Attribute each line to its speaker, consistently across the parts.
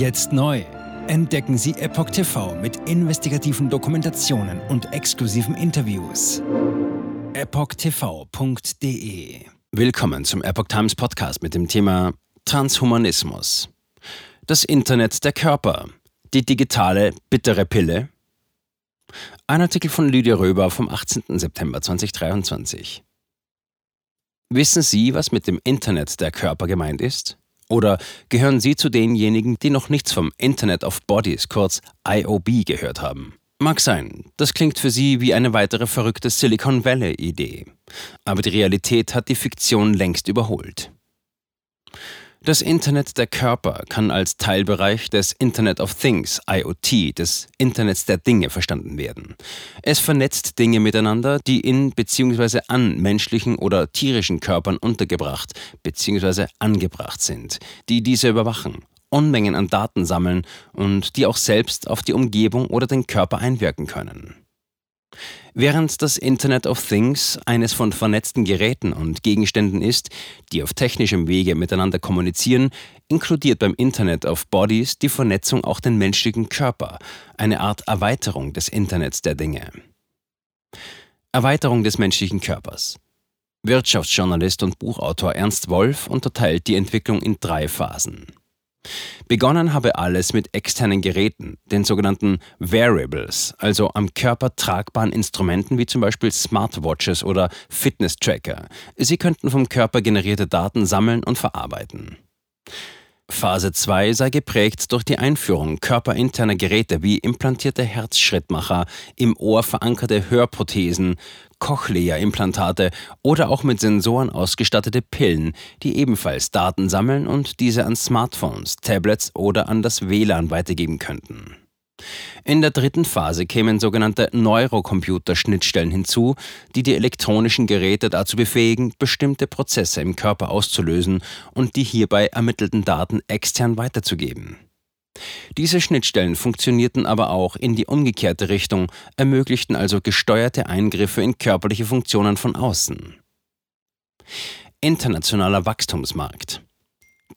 Speaker 1: Jetzt neu. Entdecken Sie Epoch TV mit investigativen Dokumentationen und exklusiven Interviews. EpochTV.de
Speaker 2: Willkommen zum Epoch Times Podcast mit dem Thema Transhumanismus. Das Internet der Körper. Die digitale bittere Pille. Ein Artikel von Lydia Röber vom 18. September 2023. Wissen Sie, was mit dem Internet der Körper gemeint ist? Oder gehören Sie zu denjenigen, die noch nichts vom Internet of Bodies, kurz IOB, gehört haben? Mag sein, das klingt für Sie wie eine weitere verrückte Silicon Valley-Idee. Aber die Realität hat die Fiktion längst überholt. Das Internet der Körper kann als Teilbereich des Internet of Things, IoT, des Internets der Dinge verstanden werden. Es vernetzt Dinge miteinander, die in bzw. an menschlichen oder tierischen Körpern untergebracht bzw. angebracht sind, die diese überwachen, Unmengen an Daten sammeln und die auch selbst auf die Umgebung oder den Körper einwirken können. Während das Internet of Things eines von vernetzten Geräten und Gegenständen ist, die auf technischem Wege miteinander kommunizieren, inkludiert beim Internet of Bodies die Vernetzung auch den menschlichen Körper, eine Art Erweiterung des Internets der Dinge. Erweiterung des menschlichen Körpers. Wirtschaftsjournalist und Buchautor Ernst Wolf unterteilt die Entwicklung in drei Phasen. Begonnen habe alles mit externen Geräten, den sogenannten Variables, also am Körper tragbaren Instrumenten wie zum Beispiel Smartwatches oder Fitness-Tracker. Sie könnten vom Körper generierte Daten sammeln und verarbeiten. Phase 2 sei geprägt durch die Einführung körperinterner Geräte wie implantierte Herzschrittmacher, im Ohr verankerte Hörprothesen, Cochlea-Implantate oder auch mit Sensoren ausgestattete Pillen, die ebenfalls Daten sammeln und diese an Smartphones, Tablets oder an das WLAN weitergeben könnten. In der dritten Phase kämen sogenannte Neurocomputer-Schnittstellen hinzu, die die elektronischen Geräte dazu befähigen, bestimmte Prozesse im Körper auszulösen und die hierbei ermittelten Daten extern weiterzugeben. Diese Schnittstellen funktionierten aber auch in die umgekehrte Richtung, ermöglichten also gesteuerte Eingriffe in körperliche Funktionen von außen. Internationaler Wachstumsmarkt.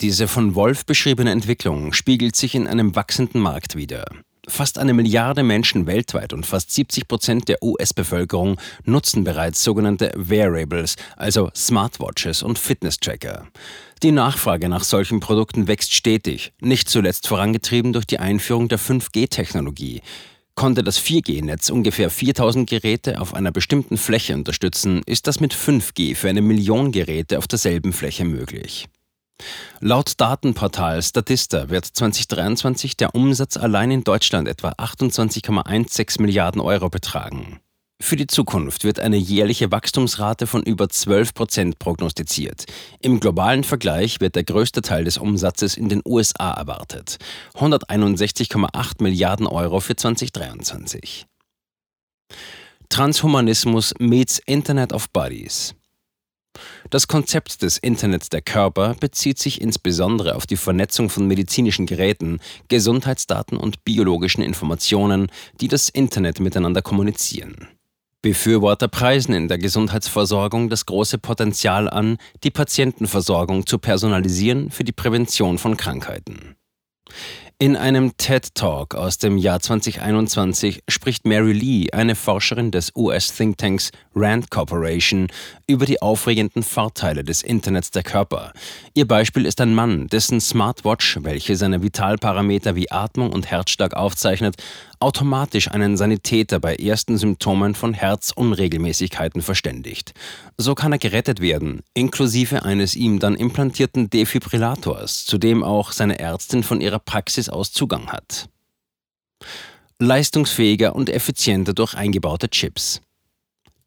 Speaker 2: Diese von Wolf beschriebene Entwicklung spiegelt sich in einem wachsenden Markt wider. Fast eine Milliarde Menschen weltweit und fast 70 Prozent der US-Bevölkerung nutzen bereits sogenannte Wearables, also Smartwatches und Fitness-Tracker. Die Nachfrage nach solchen Produkten wächst stetig, nicht zuletzt vorangetrieben durch die Einführung der 5G-Technologie. Konnte das 4G-Netz ungefähr 4000 Geräte auf einer bestimmten Fläche unterstützen, ist das mit 5G für eine Million Geräte auf derselben Fläche möglich. Laut Datenportal Statista wird 2023 der Umsatz allein in Deutschland etwa 28,16 Milliarden Euro betragen. Für die Zukunft wird eine jährliche Wachstumsrate von über 12 Prozent prognostiziert. Im globalen Vergleich wird der größte Teil des Umsatzes in den USA erwartet. 161,8 Milliarden Euro für 2023. Transhumanismus meets Internet of Bodies. Das Konzept des Internets der Körper bezieht sich insbesondere auf die Vernetzung von medizinischen Geräten, Gesundheitsdaten und biologischen Informationen, die das Internet miteinander kommunizieren. Befürworter preisen in der Gesundheitsversorgung das große Potenzial an, die Patientenversorgung zu personalisieren für die Prävention von Krankheiten. In einem TED-Talk aus dem Jahr 2021 spricht Mary Lee, eine Forscherin des US-Thinktanks Rand Corporation, über die aufregenden Vorteile des Internets der Körper. Ihr Beispiel ist ein Mann, dessen Smartwatch, welche seine Vitalparameter wie Atmung und Herzschlag aufzeichnet, automatisch einen Sanitäter bei ersten Symptomen von Herzunregelmäßigkeiten verständigt. So kann er gerettet werden, inklusive eines ihm dann implantierten Defibrillators, zu dem auch seine Ärztin von ihrer Praxis aus Zugang hat. Leistungsfähiger und effizienter durch eingebaute Chips.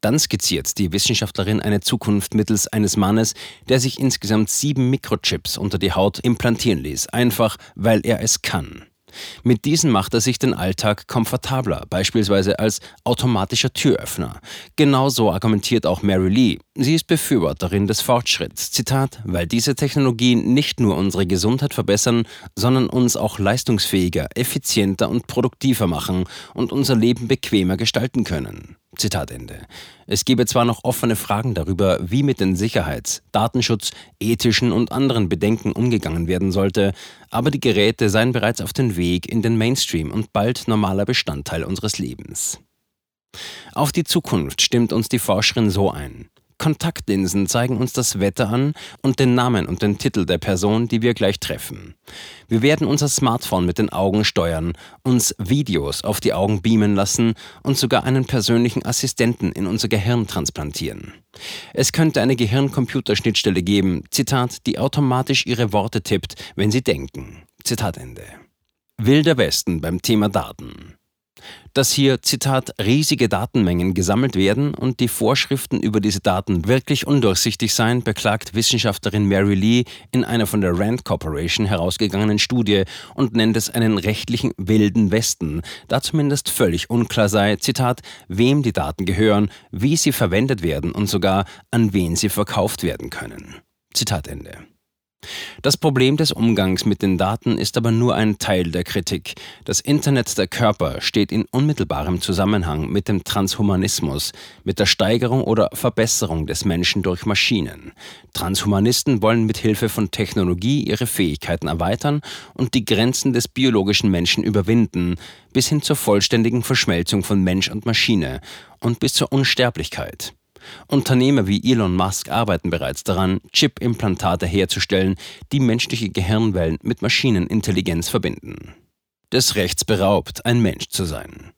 Speaker 2: Dann skizziert die Wissenschaftlerin eine Zukunft mittels eines Mannes, der sich insgesamt sieben Mikrochips unter die Haut implantieren ließ, einfach weil er es kann. Mit diesen macht er sich den Alltag komfortabler, beispielsweise als automatischer Türöffner. Genauso argumentiert auch Mary Lee. Sie ist Befürworterin des Fortschritts. Zitat, weil diese Technologien nicht nur unsere Gesundheit verbessern, sondern uns auch leistungsfähiger, effizienter und produktiver machen und unser Leben bequemer gestalten können. Zitat Ende. Es gebe zwar noch offene Fragen darüber, wie mit den Sicherheits-, Datenschutz-, ethischen und anderen Bedenken umgegangen werden sollte, aber die Geräte seien bereits auf dem Weg in den Mainstream und bald normaler Bestandteil unseres Lebens. Auf die Zukunft stimmt uns die Forscherin so ein. Kontaktlinsen zeigen uns das Wetter an und den Namen und den Titel der Person, die wir gleich treffen. Wir werden unser Smartphone mit den Augen steuern, uns Videos auf die Augen beamen lassen und sogar einen persönlichen Assistenten in unser Gehirn transplantieren. Es könnte eine Gehirn-Computerschnittstelle geben, Zitat, die automatisch ihre Worte tippt, wenn sie denken. Zitat Ende. Wilder Westen beim Thema Daten dass hier, Zitat, riesige Datenmengen gesammelt werden und die Vorschriften über diese Daten wirklich undurchsichtig seien, beklagt Wissenschaftlerin Mary Lee in einer von der Rand Corporation herausgegangenen Studie und nennt es einen rechtlichen wilden Westen, da zumindest völlig unklar sei, Zitat, wem die Daten gehören, wie sie verwendet werden und sogar an wen sie verkauft werden können. Zitat Ende. Das Problem des Umgangs mit den Daten ist aber nur ein Teil der Kritik. Das Internet der Körper steht in unmittelbarem Zusammenhang mit dem Transhumanismus, mit der Steigerung oder Verbesserung des Menschen durch Maschinen. Transhumanisten wollen mit Hilfe von Technologie ihre Fähigkeiten erweitern und die Grenzen des biologischen Menschen überwinden, bis hin zur vollständigen Verschmelzung von Mensch und Maschine und bis zur Unsterblichkeit. Unternehmer wie Elon Musk arbeiten bereits daran, Chip-Implantate herzustellen, die menschliche Gehirnwellen mit Maschinenintelligenz verbinden. Des Rechts beraubt, ein Mensch zu sein.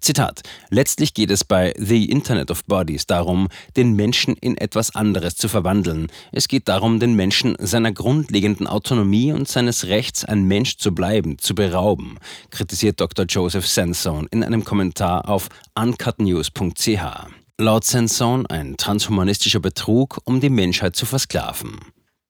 Speaker 2: Zitat. Letztlich geht es bei The Internet of Bodies darum, den Menschen in etwas anderes zu verwandeln. Es geht darum, den Menschen seiner grundlegenden Autonomie und seines Rechts, ein Mensch zu bleiben, zu berauben, kritisiert Dr. Joseph Sansone in einem Kommentar auf uncutnews.ch. Laut Sanson ein transhumanistischer Betrug, um die Menschheit zu versklaven.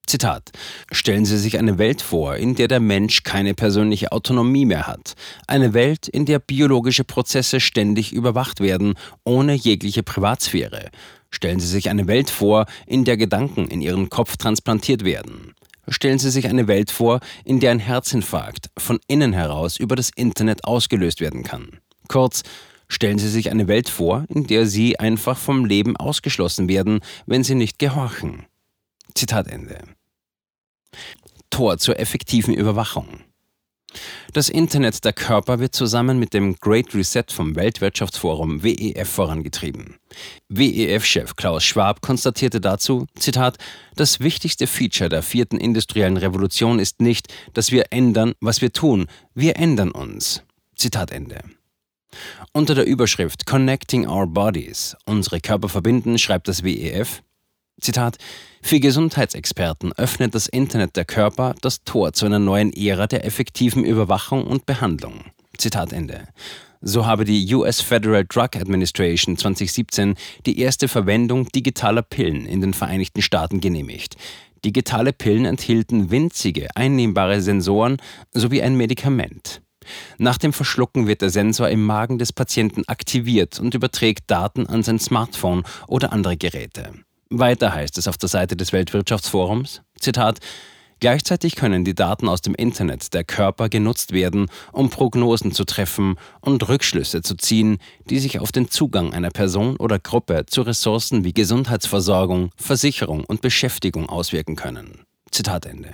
Speaker 2: Zitat. Stellen Sie sich eine Welt vor, in der der Mensch keine persönliche Autonomie mehr hat. Eine Welt, in der biologische Prozesse ständig überwacht werden, ohne jegliche Privatsphäre. Stellen Sie sich eine Welt vor, in der Gedanken in Ihren Kopf transplantiert werden. Stellen Sie sich eine Welt vor, in der ein Herzinfarkt von innen heraus über das Internet ausgelöst werden kann. Kurz, Stellen Sie sich eine Welt vor, in der Sie einfach vom Leben ausgeschlossen werden, wenn Sie nicht gehorchen. Zitat Ende. Tor zur effektiven Überwachung. Das Internet der Körper wird zusammen mit dem Great Reset vom Weltwirtschaftsforum WEF vorangetrieben. WEF-Chef Klaus Schwab konstatierte dazu, Zitat, das wichtigste Feature der vierten industriellen Revolution ist nicht, dass wir ändern, was wir tun, wir ändern uns. Zitat Ende. Unter der Überschrift Connecting Our Bodies, unsere Körper verbinden, schreibt das WEF, Zitat, für Gesundheitsexperten öffnet das Internet der Körper das Tor zu einer neuen Ära der effektiven Überwachung und Behandlung. Zitat Ende. So habe die US Federal Drug Administration 2017 die erste Verwendung digitaler Pillen in den Vereinigten Staaten genehmigt. Digitale Pillen enthielten winzige, einnehmbare Sensoren sowie ein Medikament. Nach dem Verschlucken wird der Sensor im Magen des Patienten aktiviert und überträgt Daten an sein Smartphone oder andere Geräte. Weiter heißt es auf der Seite des Weltwirtschaftsforums, Zitat, Gleichzeitig können die Daten aus dem Internet der Körper genutzt werden, um Prognosen zu treffen und Rückschlüsse zu ziehen, die sich auf den Zugang einer Person oder Gruppe zu Ressourcen wie Gesundheitsversorgung, Versicherung und Beschäftigung auswirken können. Zitat Ende.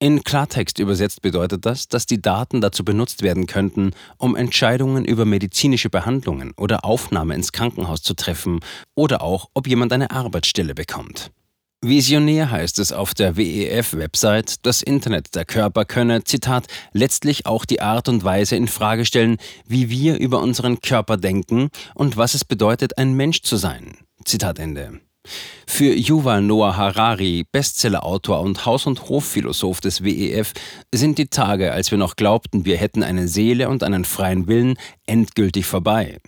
Speaker 2: In Klartext übersetzt bedeutet das, dass die Daten dazu benutzt werden könnten, um Entscheidungen über medizinische Behandlungen oder Aufnahme ins Krankenhaus zu treffen oder auch, ob jemand eine Arbeitsstelle bekommt. Visionär heißt es auf der WEF-Website, das Internet der Körper könne, Zitat, letztlich auch die Art und Weise in Frage stellen, wie wir über unseren Körper denken und was es bedeutet, ein Mensch zu sein. Zitat Ende. Für Yuval Noah Harari, Bestsellerautor und Haus- und Hofphilosoph des WEF, sind die Tage, als wir noch glaubten, wir hätten eine Seele und einen freien Willen, endgültig vorbei.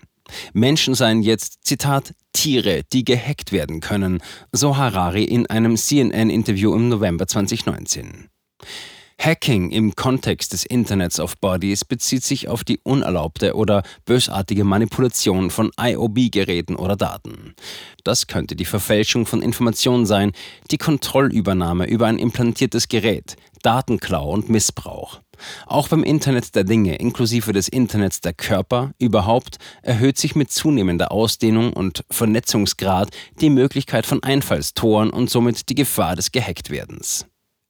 Speaker 2: Menschen seien jetzt, Zitat, Tiere, die gehackt werden können, so Harari in einem CNN-Interview im November 2019. Hacking im Kontext des Internets of Bodies bezieht sich auf die unerlaubte oder bösartige Manipulation von IOB-Geräten oder Daten. Das könnte die Verfälschung von Informationen sein, die Kontrollübernahme über ein implantiertes Gerät, Datenklau und Missbrauch. Auch beim Internet der Dinge inklusive des Internets der Körper überhaupt erhöht sich mit zunehmender Ausdehnung und Vernetzungsgrad die Möglichkeit von Einfallstoren und somit die Gefahr des Gehacktwerdens.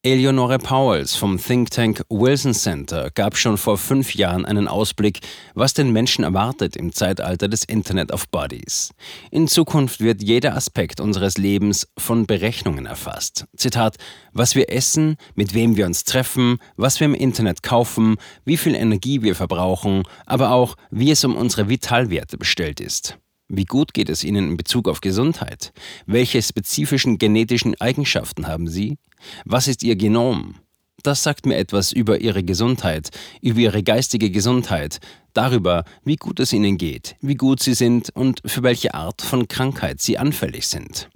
Speaker 2: Eleonore Powells vom Think Tank Wilson Center gab schon vor fünf Jahren einen Ausblick, was den Menschen erwartet im Zeitalter des Internet of Bodies. In Zukunft wird jeder Aspekt unseres Lebens von Berechnungen erfasst. Zitat, was wir essen, mit wem wir uns treffen, was wir im Internet kaufen, wie viel Energie wir verbrauchen, aber auch, wie es um unsere Vitalwerte bestellt ist. Wie gut geht es Ihnen in Bezug auf Gesundheit? Welche spezifischen genetischen Eigenschaften haben Sie? Was ist Ihr Genom? Das sagt mir etwas über Ihre Gesundheit, über Ihre geistige Gesundheit, darüber, wie gut es Ihnen geht, wie gut Sie sind und für welche Art von Krankheit Sie anfällig sind.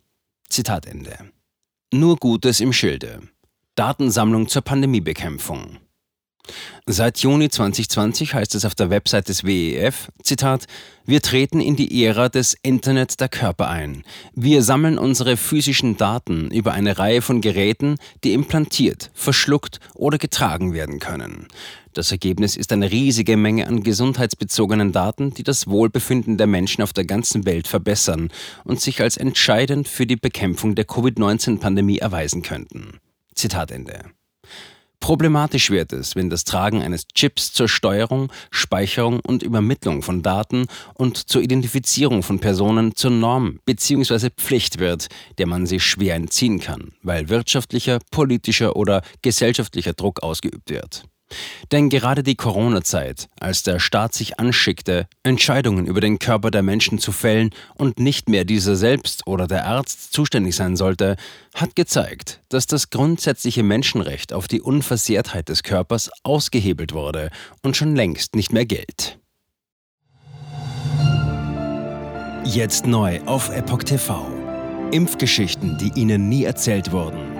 Speaker 2: Zitat Ende. Nur Gutes im Schilde. Datensammlung zur Pandemiebekämpfung. Seit Juni 2020 heißt es auf der Website des WEF, Zitat, wir treten in die Ära des Internet der Körper ein. Wir sammeln unsere physischen Daten über eine Reihe von Geräten, die implantiert, verschluckt oder getragen werden können. Das Ergebnis ist eine riesige Menge an gesundheitsbezogenen Daten, die das Wohlbefinden der Menschen auf der ganzen Welt verbessern und sich als entscheidend für die Bekämpfung der Covid-19-Pandemie erweisen könnten. Zitat Ende. Problematisch wird es, wenn das Tragen eines Chips zur Steuerung, Speicherung und Übermittlung von Daten und zur Identifizierung von Personen zur Norm bzw. Pflicht wird, der man sich schwer entziehen kann, weil wirtschaftlicher, politischer oder gesellschaftlicher Druck ausgeübt wird. Denn gerade die Corona-Zeit, als der Staat sich anschickte, Entscheidungen über den Körper der Menschen zu fällen und nicht mehr dieser selbst oder der Arzt zuständig sein sollte, hat gezeigt, dass das grundsätzliche Menschenrecht auf die Unversehrtheit des Körpers ausgehebelt wurde und schon längst nicht mehr gilt.
Speaker 1: Jetzt neu auf Epoch TV. Impfgeschichten, die Ihnen nie erzählt wurden.